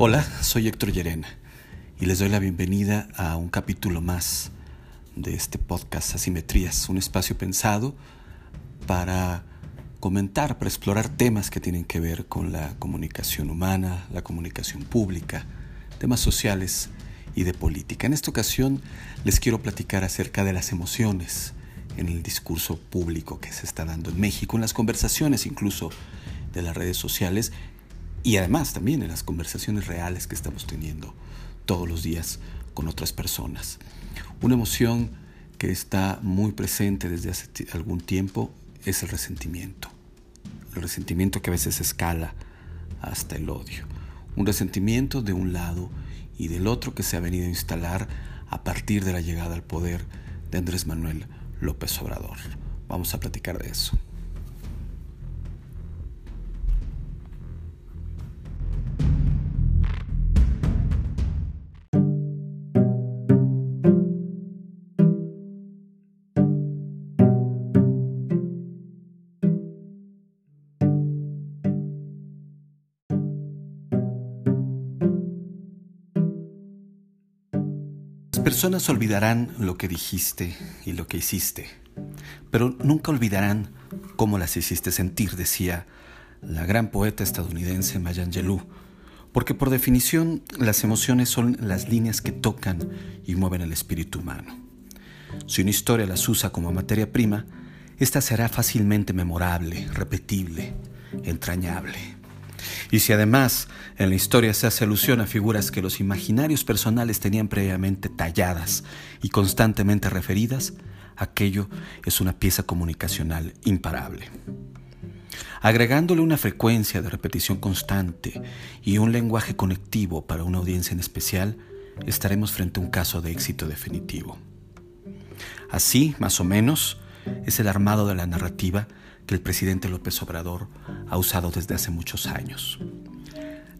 Hola, soy Héctor Llerena y les doy la bienvenida a un capítulo más de este podcast Asimetrías, un espacio pensado para comentar, para explorar temas que tienen que ver con la comunicación humana, la comunicación pública, temas sociales y de política. En esta ocasión les quiero platicar acerca de las emociones en el discurso público que se está dando en México, en las conversaciones incluso de las redes sociales y además también en las conversaciones reales que estamos teniendo todos los días con otras personas. Una emoción que está muy presente desde hace algún tiempo es el resentimiento. El resentimiento que a veces escala hasta el odio. Un resentimiento de un lado y del otro que se ha venido a instalar a partir de la llegada al poder de Andrés Manuel López Obrador. Vamos a platicar de eso. Personas olvidarán lo que dijiste y lo que hiciste, pero nunca olvidarán cómo las hiciste sentir, decía la gran poeta estadounidense Maya Angelou, porque por definición las emociones son las líneas que tocan y mueven el espíritu humano. Si una historia las usa como materia prima, esta será fácilmente memorable, repetible, entrañable. Y si además en la historia se hace alusión a figuras que los imaginarios personales tenían previamente talladas y constantemente referidas, aquello es una pieza comunicacional imparable. Agregándole una frecuencia de repetición constante y un lenguaje conectivo para una audiencia en especial, estaremos frente a un caso de éxito definitivo. Así, más o menos, es el armado de la narrativa que el presidente López Obrador ha usado desde hace muchos años.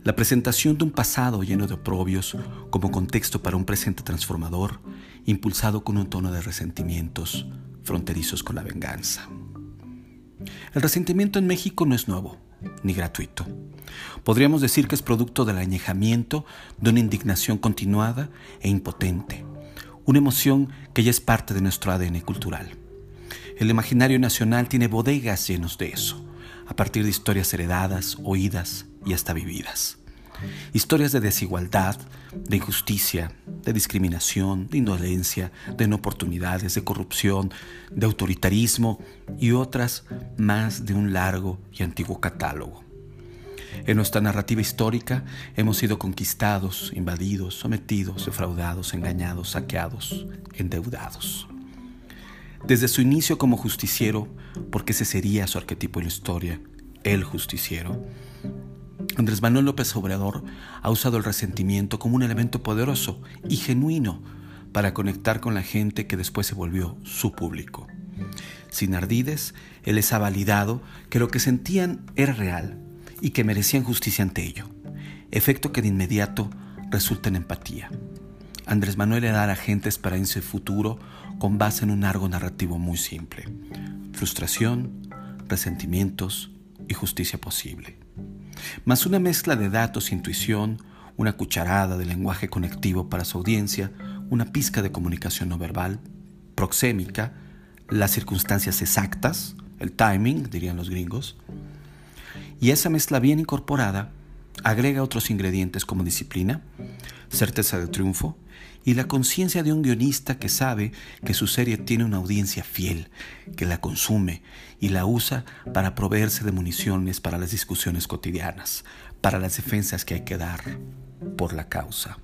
La presentación de un pasado lleno de oprobios como contexto para un presente transformador, impulsado con un tono de resentimientos fronterizos con la venganza. El resentimiento en México no es nuevo, ni gratuito. Podríamos decir que es producto del añejamiento de una indignación continuada e impotente, una emoción que ya es parte de nuestro ADN cultural. El imaginario nacional tiene bodegas llenos de eso, a partir de historias heredadas, oídas y hasta vividas. Historias de desigualdad, de injusticia, de discriminación, de indolencia, de inoportunidades, de corrupción, de autoritarismo y otras más de un largo y antiguo catálogo. En nuestra narrativa histórica hemos sido conquistados, invadidos, sometidos, defraudados, engañados, saqueados, endeudados. Desde su inicio como justiciero, porque ese sería su arquetipo en la historia, el justiciero, Andrés Manuel López Obrador ha usado el resentimiento como un elemento poderoso y genuino para conectar con la gente que después se volvió su público. Sin ardides, él les ha validado que lo que sentían era real y que merecían justicia ante ello, efecto que de inmediato resulta en empatía. Andrés Manuel le da a la gente esperanza y futuro con base en un largo narrativo muy simple. Frustración, resentimientos y justicia posible. Más una mezcla de datos, intuición, una cucharada de lenguaje conectivo para su audiencia, una pizca de comunicación no verbal, proxémica, las circunstancias exactas, el timing, dirían los gringos. Y esa mezcla bien incorporada agrega otros ingredientes como disciplina, certeza de triunfo, y la conciencia de un guionista que sabe que su serie tiene una audiencia fiel, que la consume y la usa para proveerse de municiones para las discusiones cotidianas, para las defensas que hay que dar por la causa.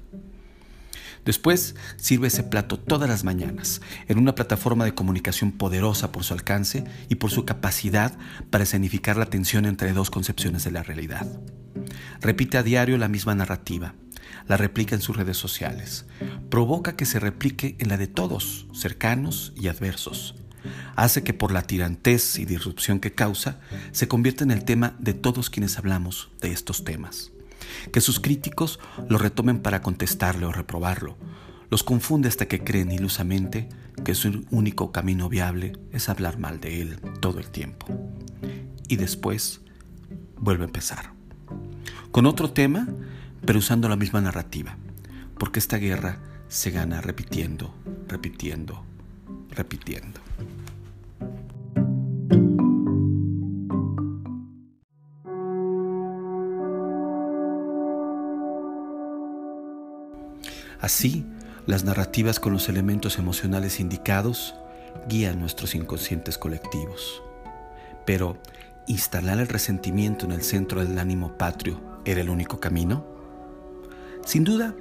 Después sirve ese plato todas las mañanas en una plataforma de comunicación poderosa por su alcance y por su capacidad para escenificar la tensión entre dos concepciones de la realidad. Repite a diario la misma narrativa, la replica en sus redes sociales, provoca que se replique en la de todos, cercanos y adversos. Hace que por la tirantez y disrupción que causa, se convierta en el tema de todos quienes hablamos de estos temas. Que sus críticos lo retomen para contestarle o reprobarlo. Los confunde hasta que creen ilusamente que su único camino viable es hablar mal de él todo el tiempo. Y después vuelve a empezar. Con otro tema pero usando la misma narrativa, porque esta guerra se gana repitiendo, repitiendo, repitiendo. Así, las narrativas con los elementos emocionales indicados guían nuestros inconscientes colectivos. Pero, ¿instalar el resentimiento en el centro del ánimo patrio era el único camino? Sin duda,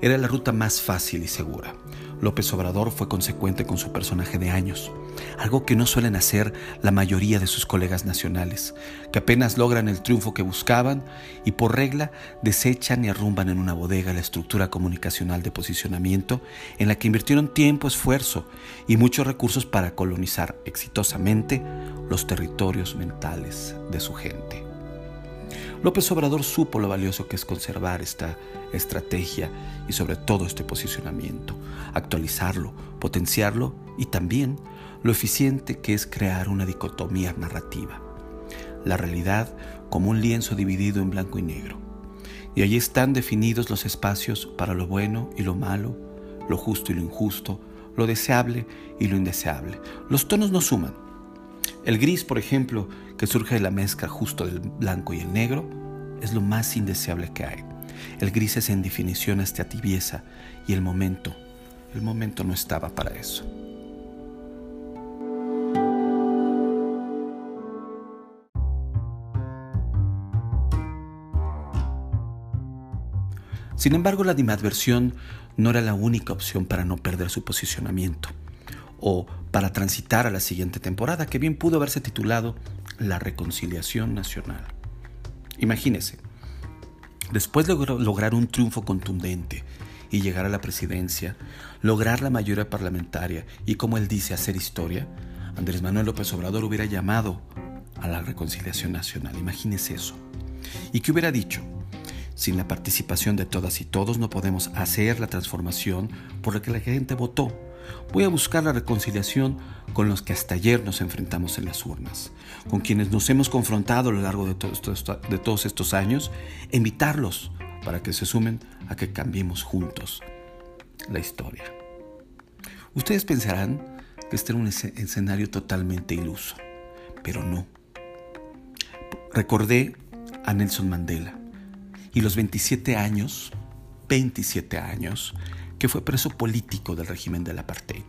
era la ruta más fácil y segura. López Obrador fue consecuente con su personaje de años, algo que no suelen hacer la mayoría de sus colegas nacionales, que apenas logran el triunfo que buscaban y por regla desechan y arrumban en una bodega la estructura comunicacional de posicionamiento en la que invirtieron tiempo, esfuerzo y muchos recursos para colonizar exitosamente los territorios mentales de su gente. López Obrador supo lo valioso que es conservar esta estrategia y sobre todo este posicionamiento, actualizarlo, potenciarlo y también lo eficiente que es crear una dicotomía narrativa. La realidad como un lienzo dividido en blanco y negro. Y allí están definidos los espacios para lo bueno y lo malo, lo justo y lo injusto, lo deseable y lo indeseable. Los tonos no suman, el gris, por ejemplo, que surge de la mezcla justo del blanco y el negro, es lo más indeseable que hay. El gris es en definición esta tibieza y el momento, el momento no estaba para eso. Sin embargo, la animadversión no era la única opción para no perder su posicionamiento o para transitar a la siguiente temporada, que bien pudo haberse titulado La Reconciliación Nacional. Imagínese, después de lograr un triunfo contundente y llegar a la presidencia, lograr la mayoría parlamentaria y, como él dice, hacer historia, Andrés Manuel López Obrador hubiera llamado a la reconciliación nacional. Imagínese eso. ¿Y qué hubiera dicho? Sin la participación de todas y todos no podemos hacer la transformación por la que la gente votó Voy a buscar la reconciliación con los que hasta ayer nos enfrentamos en las urnas, con quienes nos hemos confrontado a lo largo de, todos estos años, e invitarlos para que se sumen a que cambiemos juntos la historia. Ustedes pensarán que este era un escenario totalmente iluso, pero no. Recordé a Nelson Mandela y los 27 años, 27 años, que fue preso político del régimen del apartheid.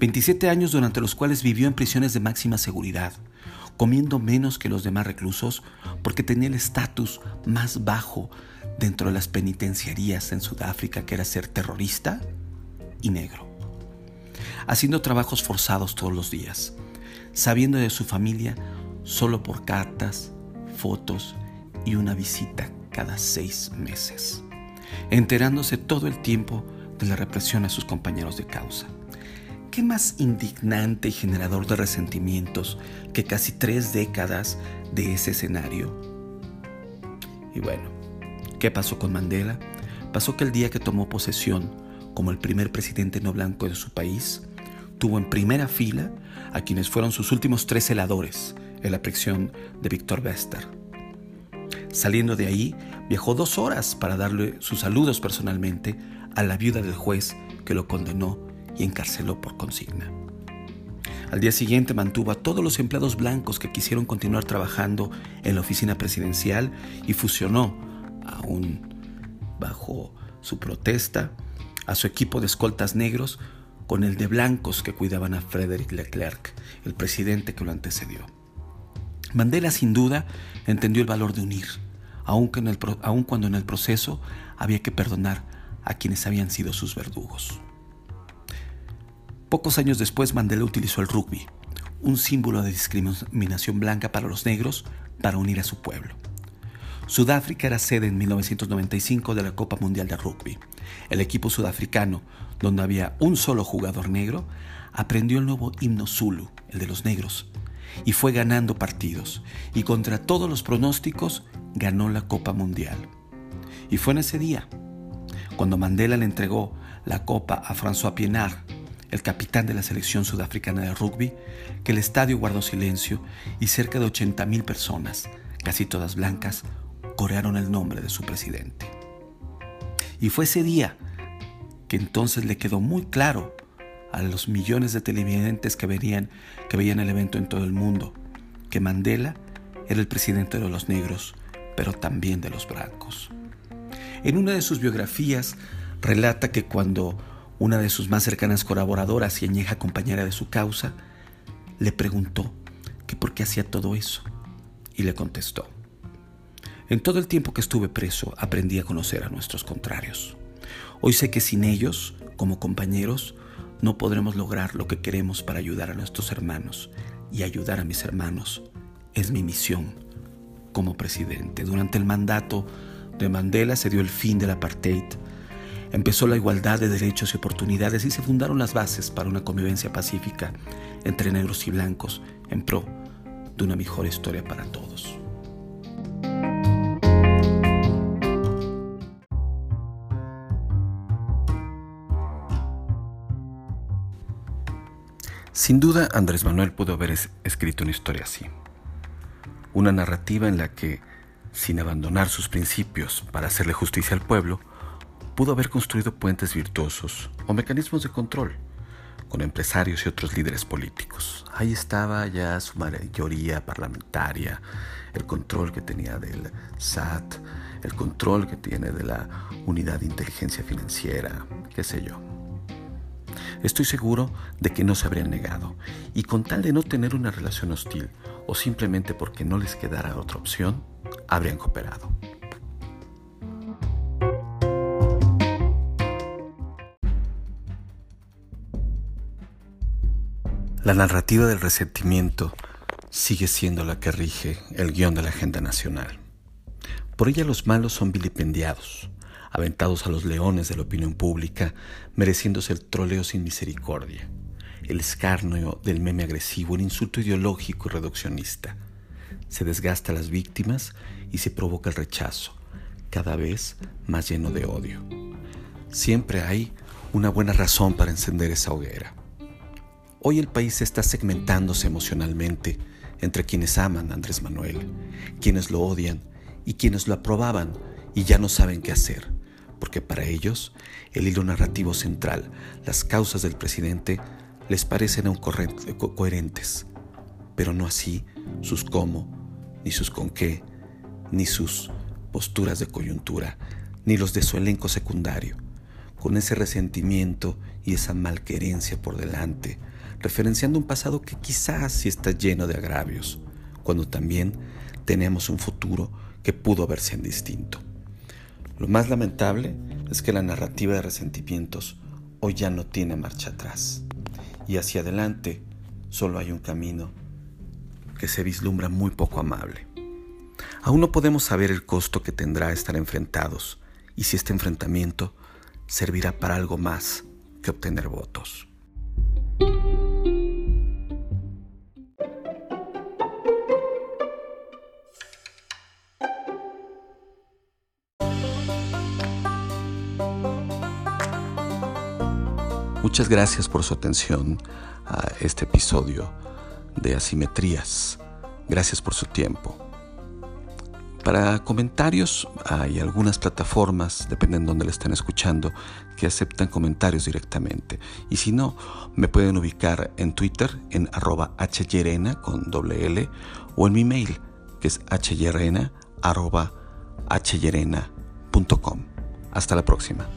27 años durante los cuales vivió en prisiones de máxima seguridad, comiendo menos que los demás reclusos porque tenía el estatus más bajo dentro de las penitenciarías en Sudáfrica, que era ser terrorista y negro. Haciendo trabajos forzados todos los días, sabiendo de su familia solo por cartas, fotos y una visita cada seis meses enterándose todo el tiempo de la represión a sus compañeros de causa. ¿Qué más indignante y generador de resentimientos que casi tres décadas de ese escenario? Y bueno, ¿qué pasó con Mandela? Pasó que el día que tomó posesión como el primer presidente no blanco de su país, tuvo en primera fila a quienes fueron sus últimos tres celadores en la prisión de Víctor Bester. Saliendo de ahí, Viajó dos horas para darle sus saludos personalmente a la viuda del juez que lo condenó y encarceló por consigna. Al día siguiente mantuvo a todos los empleados blancos que quisieron continuar trabajando en la oficina presidencial y fusionó, aún bajo su protesta, a su equipo de escoltas negros con el de blancos que cuidaban a Frederick Leclerc, el presidente que lo antecedió. Mandela sin duda entendió el valor de unir aun, cuando en el proceso había que perdonar a quienes habían sido sus verdugos. Pocos años después Mandela utilizó el rugby, un símbolo de discriminación blanca para los negros, para unir a su pueblo. Sudáfrica era sede en 1995 de la Copa Mundial de Rugby. El equipo sudafricano, donde había un solo jugador negro, aprendió el nuevo himno Zulu, el de los negros, y fue ganando partidos, y contra todos los pronósticos ganó la Copa Mundial. Y fue en ese día, cuando Mandela le entregó la copa a François Pienaar, el capitán de la selección sudafricana de rugby, que el estadio guardó silencio y cerca de 80.000 personas, casi todas blancas, corearon el nombre de su presidente. Y fue ese día que entonces le quedó muy claro a los millones de televidentes que veían, que veían el evento en todo el mundo, que Mandela era el presidente de los negros, pero también de los blancos. En una de sus biografías relata que cuando una de sus más cercanas colaboradoras y añeja compañera de su causa, le preguntó que por qué hacía todo eso, y le contestó, en todo el tiempo que estuve preso aprendí a conocer a nuestros contrarios. Hoy sé que sin ellos, como compañeros, no podremos lograr lo que queremos para ayudar a nuestros hermanos y ayudar a mis hermanos es mi misión como presidente. Durante el mandato de Mandela se dio el fin del apartheid, empezó la igualdad de derechos y oportunidades y se fundaron las bases para una convivencia pacífica entre negros y blancos en pro de una mejor historia para todos. Sin duda, Andrés Manuel pudo haber escrito una historia así. Una narrativa en la que, sin abandonar sus principios para hacerle justicia al pueblo, pudo haber construido puentes virtuosos o mecanismos de control con empresarios y otros líderes políticos. Ahí estaba ya su mayoría parlamentaria, el control que tenía del SAT, el control que tiene de la unidad de inteligencia financiera, qué sé yo. Estoy seguro de que no se habrían negado, y con tal de no tener una relación hostil, o simplemente porque no les quedara otra opción, habrían cooperado. La narrativa del resentimiento sigue siendo la que rige el guion de la agenda nacional. Por ella los malos son vilipendiados, aventados a los leones de la opinión pública, mereciéndose el troleo sin misericordia, el escarnio del meme agresivo, el insulto ideológico y reduccionista. Se desgasta a las víctimas y se provoca el rechazo, cada vez más lleno de odio. Siempre hay una buena razón para encender esa hoguera. Hoy el país está segmentándose emocionalmente entre quienes aman a Andrés Manuel, quienes lo odian y quienes lo aprobaban y ya no saben qué hacer porque para ellos el hilo narrativo central, las causas del presidente, les parecen aún coherentes, pero no así sus cómo, ni sus con qué, ni sus posturas de coyuntura, ni los de su elenco secundario, con ese resentimiento y esa malquerencia por delante, referenciando un pasado que quizás sí está lleno de agravios, cuando también tenemos un futuro que pudo haberse en distinto. Lo más lamentable es que la narrativa de resentimientos hoy ya no tiene marcha atrás y hacia adelante solo hay un camino que se vislumbra muy poco amable. Aún no podemos saber el costo que tendrá estar enfrentados y si este enfrentamiento servirá para algo más que obtener votos. Muchas gracias por su atención a este episodio de Asimetrías. Gracias por su tiempo. Para comentarios hay algunas plataformas, dependen de dónde le estén escuchando, que aceptan comentarios directamente. Y si no, me pueden ubicar en Twitter en arroba con doble L o en mi mail que es. Hasta la próxima.